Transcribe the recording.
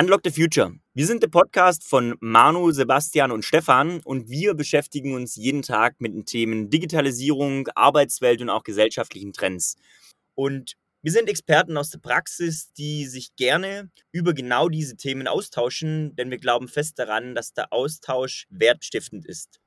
Unlock the Future. Wir sind der Podcast von Manu, Sebastian und Stefan und wir beschäftigen uns jeden Tag mit den Themen Digitalisierung, Arbeitswelt und auch gesellschaftlichen Trends. Und wir sind Experten aus der Praxis, die sich gerne über genau diese Themen austauschen, denn wir glauben fest daran, dass der Austausch wertstiftend ist.